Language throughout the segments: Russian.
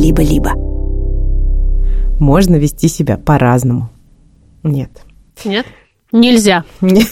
либо-либо. Можно вести себя по-разному. Нет. Нет? Нельзя. Нет.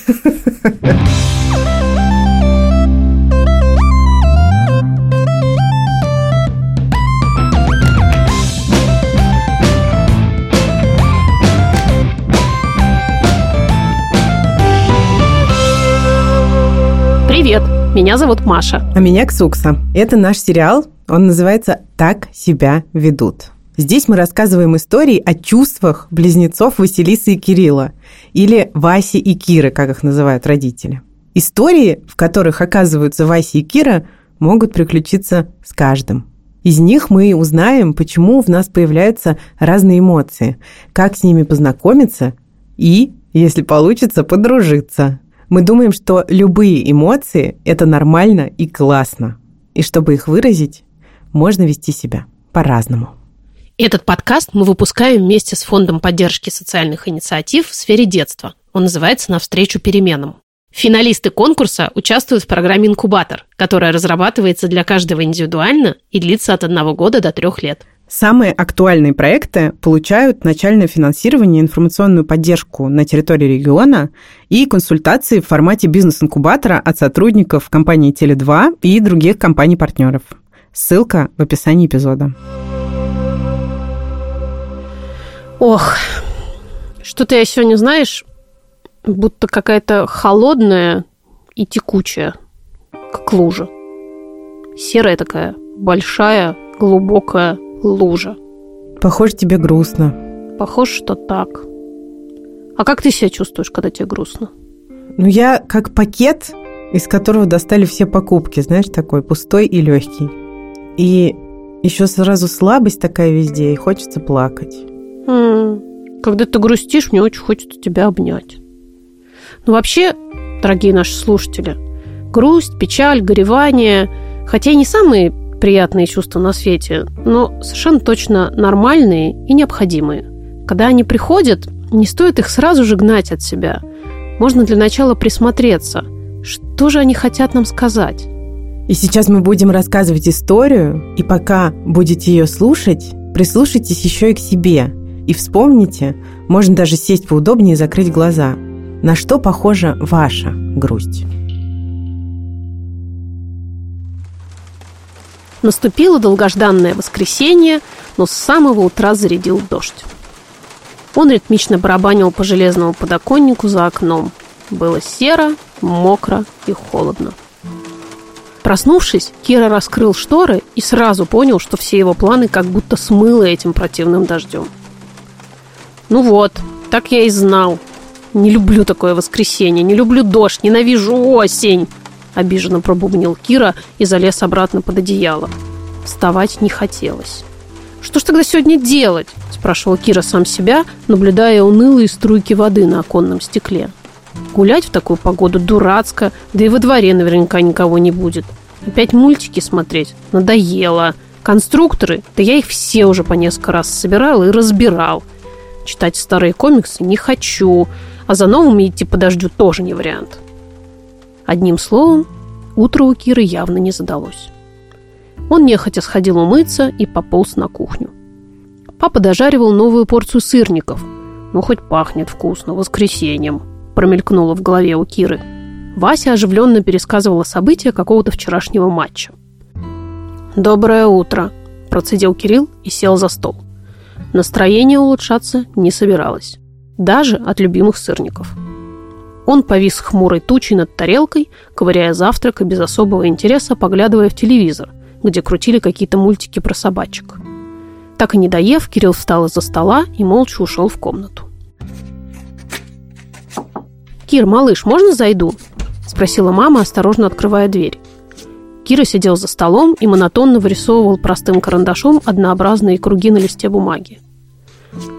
Привет, меня зовут Маша. А меня Ксукса. Это наш сериал, он называется «Так себя ведут». Здесь мы рассказываем истории о чувствах близнецов Василисы и Кирилла, или Васи и Киры, как их называют родители. Истории, в которых оказываются Вася и Кира, могут приключиться с каждым. Из них мы узнаем, почему в нас появляются разные эмоции, как с ними познакомиться и, если получится, подружиться. Мы думаем, что любые эмоции – это нормально и классно. И чтобы их выразить, можно вести себя по-разному. Этот подкаст мы выпускаем вместе с Фондом поддержки социальных инициатив в сфере детства. Он называется «Навстречу переменам». Финалисты конкурса участвуют в программе «Инкубатор», которая разрабатывается для каждого индивидуально и длится от одного года до трех лет. Самые актуальные проекты получают начальное финансирование, информационную поддержку на территории региона и консультации в формате бизнес-инкубатора от сотрудников компании Теле2 и других компаний-партнеров. Ссылка в описании эпизода. Ох, что-то я сегодня, знаешь, будто какая-то холодная и текучая, как лужа. Серая такая, большая, глубокая лужа. Похоже, тебе грустно. Похоже, что так. А как ты себя чувствуешь, когда тебе грустно? Ну, я как пакет, из которого достали все покупки, знаешь, такой пустой и легкий. И еще сразу слабость такая везде, и хочется плакать. М, Когда ты грустишь, мне очень хочется тебя обнять. Ну, вообще, дорогие наши слушатели, грусть, печаль, горевание, хотя и не самые приятные чувства на свете, но совершенно точно нормальные и необходимые. Когда они приходят, не стоит их сразу же гнать от себя. Можно для начала присмотреться, что же они хотят нам сказать. И сейчас мы будем рассказывать историю, и пока будете ее слушать, прислушайтесь еще и к себе. И вспомните, можно даже сесть поудобнее и закрыть глаза. На что похожа ваша грусть? Наступило долгожданное воскресенье, но с самого утра зарядил дождь. Он ритмично барабанил по железному подоконнику за окном. Было серо, мокро и холодно. Проснувшись, Кира раскрыл шторы и сразу понял, что все его планы как будто смыло этим противным дождем. Ну вот, так я и знал. Не люблю такое воскресенье, не люблю дождь, ненавижу осень. Обиженно пробубнил Кира и залез обратно под одеяло. Вставать не хотелось. «Что ж тогда сегодня делать?» – спрашивал Кира сам себя, наблюдая унылые струйки воды на оконном стекле. Гулять в такую погоду дурацко, да и во дворе наверняка никого не будет. Опять мультики смотреть надоело. Конструкторы, да я их все уже по несколько раз собирал и разбирал. Читать старые комиксы не хочу, а за новыми идти по дождю тоже не вариант. Одним словом, утро у Киры явно не задалось. Он нехотя сходил умыться и пополз на кухню. Папа дожаривал новую порцию сырников. Ну, хоть пахнет вкусно, воскресеньем, промелькнуло в голове у Киры. Вася оживленно пересказывала события какого-то вчерашнего матча. «Доброе утро», – процедил Кирилл и сел за стол. Настроение улучшаться не собиралось. Даже от любимых сырников. Он повис хмурой тучей над тарелкой, ковыряя завтрак и без особого интереса поглядывая в телевизор, где крутили какие-то мультики про собачек. Так и не доев, Кирилл встал из-за стола и молча ушел в комнату. «Кир, малыш, можно зайду?» – спросила мама, осторожно открывая дверь. Кира сидел за столом и монотонно вырисовывал простым карандашом однообразные круги на листе бумаги.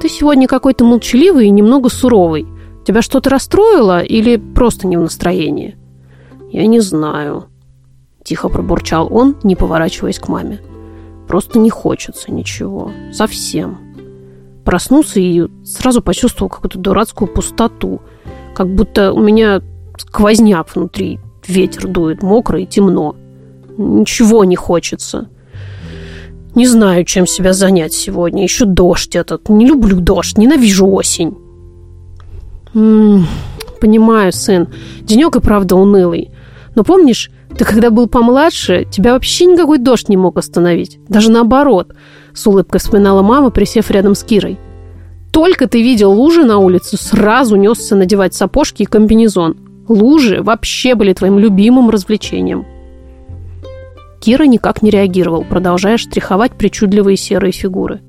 «Ты сегодня какой-то молчаливый и немного суровый. Тебя что-то расстроило или просто не в настроении?» «Я не знаю», – тихо пробурчал он, не поворачиваясь к маме. «Просто не хочется ничего. Совсем». Проснулся и сразу почувствовал какую-то дурацкую пустоту. Как будто у меня сквозняк внутри. Ветер дует, мокро и темно. Ничего не хочется. Не знаю, чем себя занять сегодня. Еще дождь этот. Не люблю дождь, ненавижу осень. М -м, понимаю, сын. Денек и правда унылый. Но помнишь, ты когда был помладше, тебя вообще никакой дождь не мог остановить. Даже наоборот. С улыбкой вспоминала мама, присев рядом с Кирой. Только ты видел лужи на улице, сразу несся надевать сапожки и комбинезон. Лужи вообще были твоим любимым развлечением. Кира никак не реагировал, продолжая штриховать причудливые серые фигуры.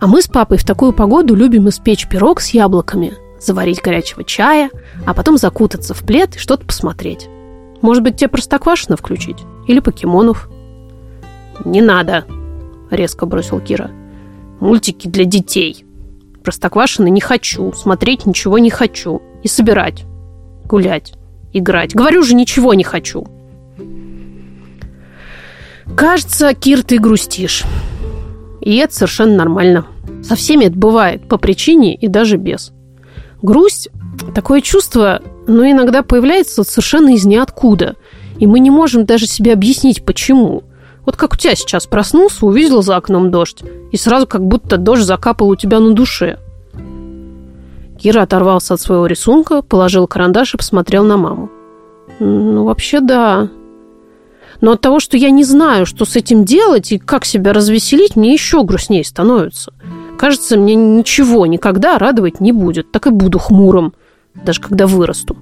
А мы с папой в такую погоду любим испечь пирог с яблоками, заварить горячего чая, а потом закутаться в плед и что-то посмотреть. Может быть, тебе Простоквашино включить? Или покемонов? «Не надо!» – резко бросил Кира. «Мультики для детей. Простоквашино не хочу, смотреть ничего не хочу. И собирать, гулять, играть. Говорю же, ничего не хочу!» Кажется, Кир, ты грустишь. И это совершенно нормально. Со всеми это бывает по причине и даже без. Грусть – такое чувство, но иногда появляется совершенно из ниоткуда. И мы не можем даже себе объяснить, почему. Вот как у тебя сейчас проснулся, увидел за окном дождь, и сразу как будто дождь закапал у тебя на душе. Кира оторвался от своего рисунка, положил карандаш и посмотрел на маму. «Ну, вообще, да», но от того, что я не знаю, что с этим делать и как себя развеселить, мне еще грустнее становится. Кажется, мне ничего никогда радовать не будет. Так и буду хмурым, даже когда вырасту.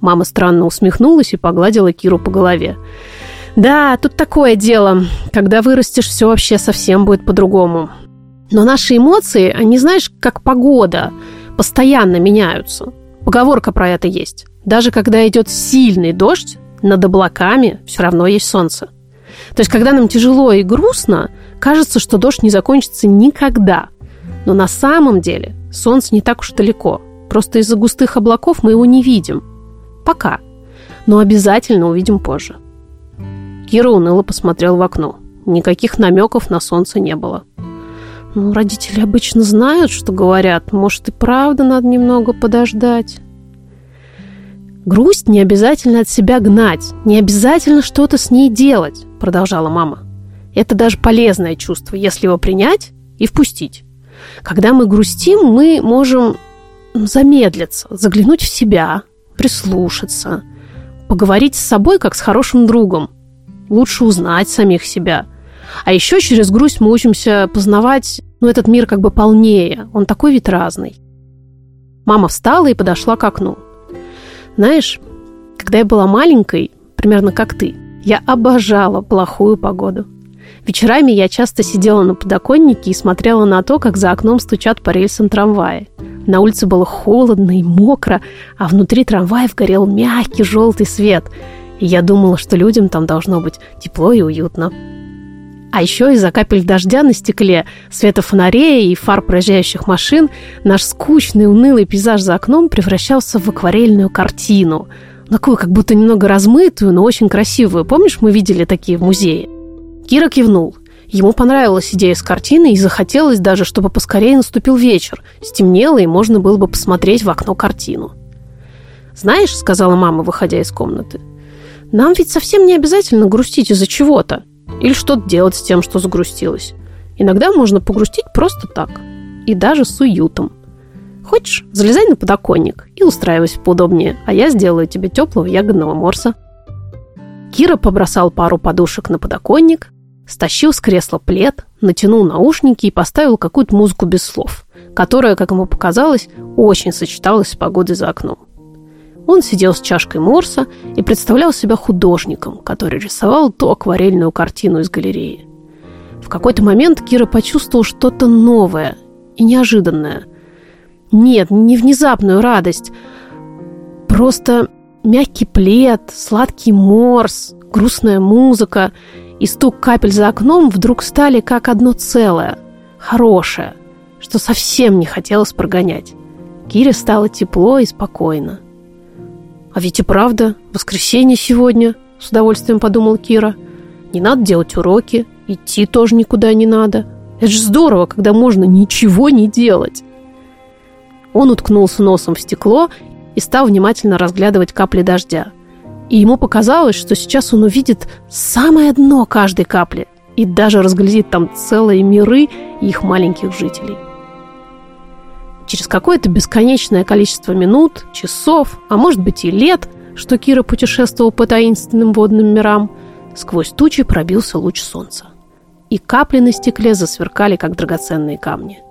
Мама странно усмехнулась и погладила Киру по голове. Да, тут такое дело. Когда вырастешь, все вообще совсем будет по-другому. Но наши эмоции, они, знаешь, как погода, постоянно меняются. Поговорка про это есть. Даже когда идет сильный дождь, над облаками все равно есть солнце. То есть, когда нам тяжело и грустно, кажется, что дождь не закончится никогда. Но на самом деле солнце не так уж далеко. Просто из-за густых облаков мы его не видим. Пока. Но обязательно увидим позже. Кира уныло посмотрел в окно. Никаких намеков на солнце не было. Ну, родители обычно знают, что говорят. Может, и правда надо немного подождать. Грусть не обязательно от себя гнать, не обязательно что-то с ней делать, продолжала мама. Это даже полезное чувство, если его принять и впустить. Когда мы грустим, мы можем замедлиться, заглянуть в себя, прислушаться, поговорить с собой, как с хорошим другом, лучше узнать самих себя. А еще через грусть мы учимся познавать, ну, этот мир как бы полнее, он такой ведь разный. Мама встала и подошла к окну. Знаешь, когда я была маленькой, примерно как ты, я обожала плохую погоду. Вечерами я часто сидела на подоконнике и смотрела на то, как за окном стучат по рельсам трамваи. На улице было холодно и мокро, а внутри трамваев горел мягкий желтый свет. И я думала, что людям там должно быть тепло и уютно. А еще из-за капель дождя на стекле, света фонарей и фар проезжающих машин наш скучный, унылый пейзаж за окном превращался в акварельную картину. Такую, как будто немного размытую, но очень красивую. Помнишь, мы видели такие в музее? Кира кивнул. Ему понравилась идея с картиной и захотелось даже, чтобы поскорее наступил вечер. Стемнело, и можно было бы посмотреть в окно картину. «Знаешь», — сказала мама, выходя из комнаты, «нам ведь совсем не обязательно грустить из-за чего-то. Или что-то делать с тем, что загрустилось. Иногда можно погрустить просто так. И даже с уютом. Хочешь, залезай на подоконник и устраивайся поудобнее, а я сделаю тебе теплого ягодного морса. Кира побросал пару подушек на подоконник, стащил с кресла плед, натянул наушники и поставил какую-то музыку без слов, которая, как ему показалось, очень сочеталась с погодой за окном. Он сидел с чашкой морса и представлял себя художником, который рисовал ту акварельную картину из галереи. В какой-то момент Кира почувствовал что-то новое и неожиданное. Нет, не внезапную радость, просто мягкий плед, сладкий морс, грустная музыка и стук капель за окном вдруг стали как одно целое, хорошее, что совсем не хотелось прогонять. Кире стало тепло и спокойно. А ведь и правда, воскресенье сегодня, с удовольствием подумал Кира. Не надо делать уроки, идти тоже никуда не надо. Это же здорово, когда можно ничего не делать. Он уткнулся носом в стекло и стал внимательно разглядывать капли дождя. И ему показалось, что сейчас он увидит самое дно каждой капли, и даже разглядеть там целые миры и их маленьких жителей. Через какое-то бесконечное количество минут, часов, а может быть и лет, что Кира путешествовал по таинственным водным мирам, сквозь тучи пробился луч солнца. И капли на стекле засверкали, как драгоценные камни.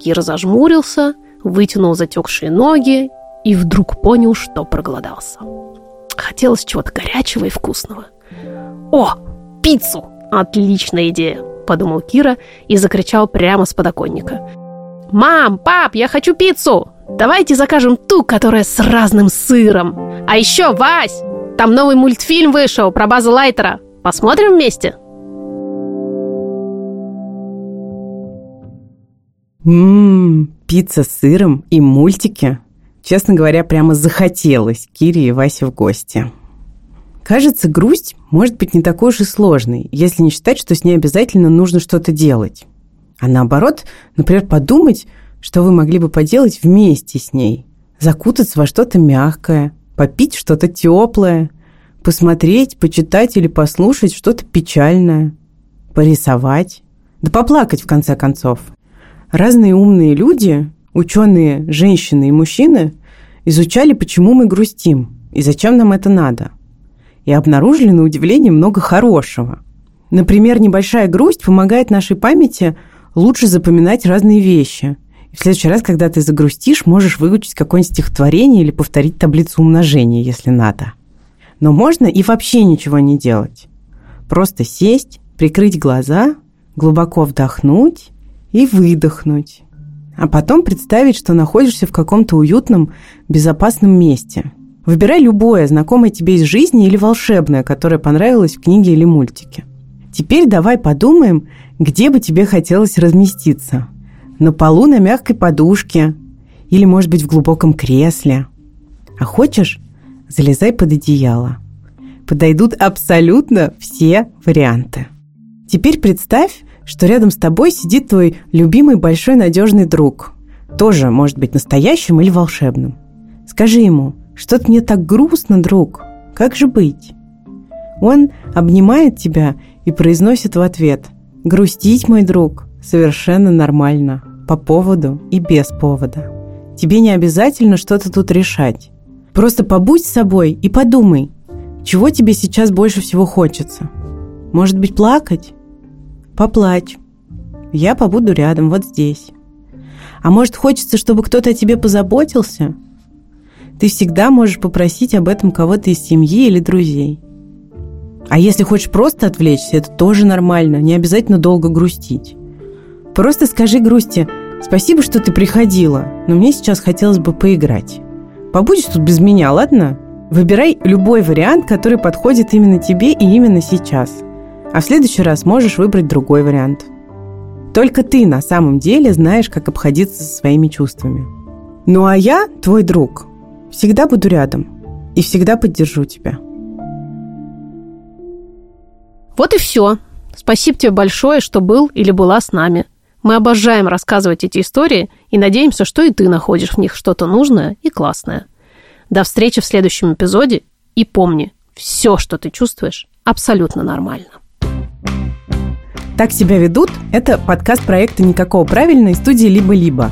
Кира зажмурился, вытянул затекшие ноги и вдруг понял, что проголодался. Хотелось чего-то горячего и вкусного. «О, пиццу! Отличная идея!» – подумал Кира и закричал прямо с подоконника. «Мам, пап, я хочу пиццу! Давайте закажем ту, которая с разным сыром! А еще, Вась, там новый мультфильм вышел про База Лайтера! Посмотрим вместе?» Ммм, пицца с сыром и мультики. Честно говоря, прямо захотелось Кире и Васе в гости. Кажется, грусть может быть не такой уж и сложной, если не считать, что с ней обязательно нужно что-то делать. А наоборот, например, подумать, что вы могли бы поделать вместе с ней. Закутаться во что-то мягкое, попить что-то теплое, посмотреть, почитать или послушать что-то печальное, порисовать, да поплакать в конце концов. Разные умные люди Ученые, женщины и мужчины изучали, почему мы грустим и зачем нам это надо. И обнаружили, на удивление, много хорошего. Например, небольшая грусть помогает нашей памяти лучше запоминать разные вещи. И в следующий раз, когда ты загрустишь, можешь выучить какое-нибудь стихотворение или повторить таблицу умножения, если надо. Но можно и вообще ничего не делать. Просто сесть, прикрыть глаза, глубоко вдохнуть и выдохнуть а потом представить, что находишься в каком-то уютном, безопасном месте. Выбирай любое, знакомое тебе из жизни или волшебное, которое понравилось в книге или мультике. Теперь давай подумаем, где бы тебе хотелось разместиться. На полу на мягкой подушке или, может быть, в глубоком кресле. А хочешь, залезай под одеяло. Подойдут абсолютно все варианты. Теперь представь, что рядом с тобой сидит твой любимый большой надежный друг. Тоже может быть настоящим или волшебным. Скажи ему, что-то мне так грустно, друг, как же быть? Он обнимает тебя и произносит в ответ «Грустить, мой друг, совершенно нормально, по поводу и без повода. Тебе не обязательно что-то тут решать. Просто побудь с собой и подумай, чего тебе сейчас больше всего хочется. Может быть, плакать? Поплачь. Я побуду рядом, вот здесь. А может, хочется, чтобы кто-то о тебе позаботился? Ты всегда можешь попросить об этом кого-то из семьи или друзей. А если хочешь просто отвлечься, это тоже нормально, не обязательно долго грустить. Просто скажи грусти «Спасибо, что ты приходила, но мне сейчас хотелось бы поиграть». Побудешь тут без меня, ладно? Выбирай любой вариант, который подходит именно тебе и именно сейчас – а в следующий раз можешь выбрать другой вариант. Только ты на самом деле знаешь, как обходиться со своими чувствами. Ну а я, твой друг, всегда буду рядом и всегда поддержу тебя. Вот и все. Спасибо тебе большое, что был или была с нами. Мы обожаем рассказывать эти истории и надеемся, что и ты находишь в них что-то нужное и классное. До встречи в следующем эпизоде и помни, все, что ты чувствуешь, абсолютно нормально. «Так себя ведут» — это подкаст проекта «Никакого правильно» из студии «Либо-либо».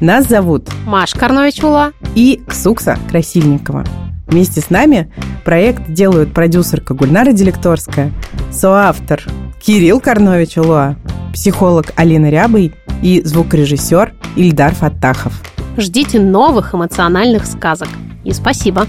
Нас зовут Маш Карнович-Ула и Ксукса Красильникова. Вместе с нами проект делают продюсерка Гульнара Делекторская, соавтор Кирилл Карнович Улуа, психолог Алина Рябый и звукорежиссер Ильдар Фаттахов. Ждите новых эмоциональных сказок. И спасибо.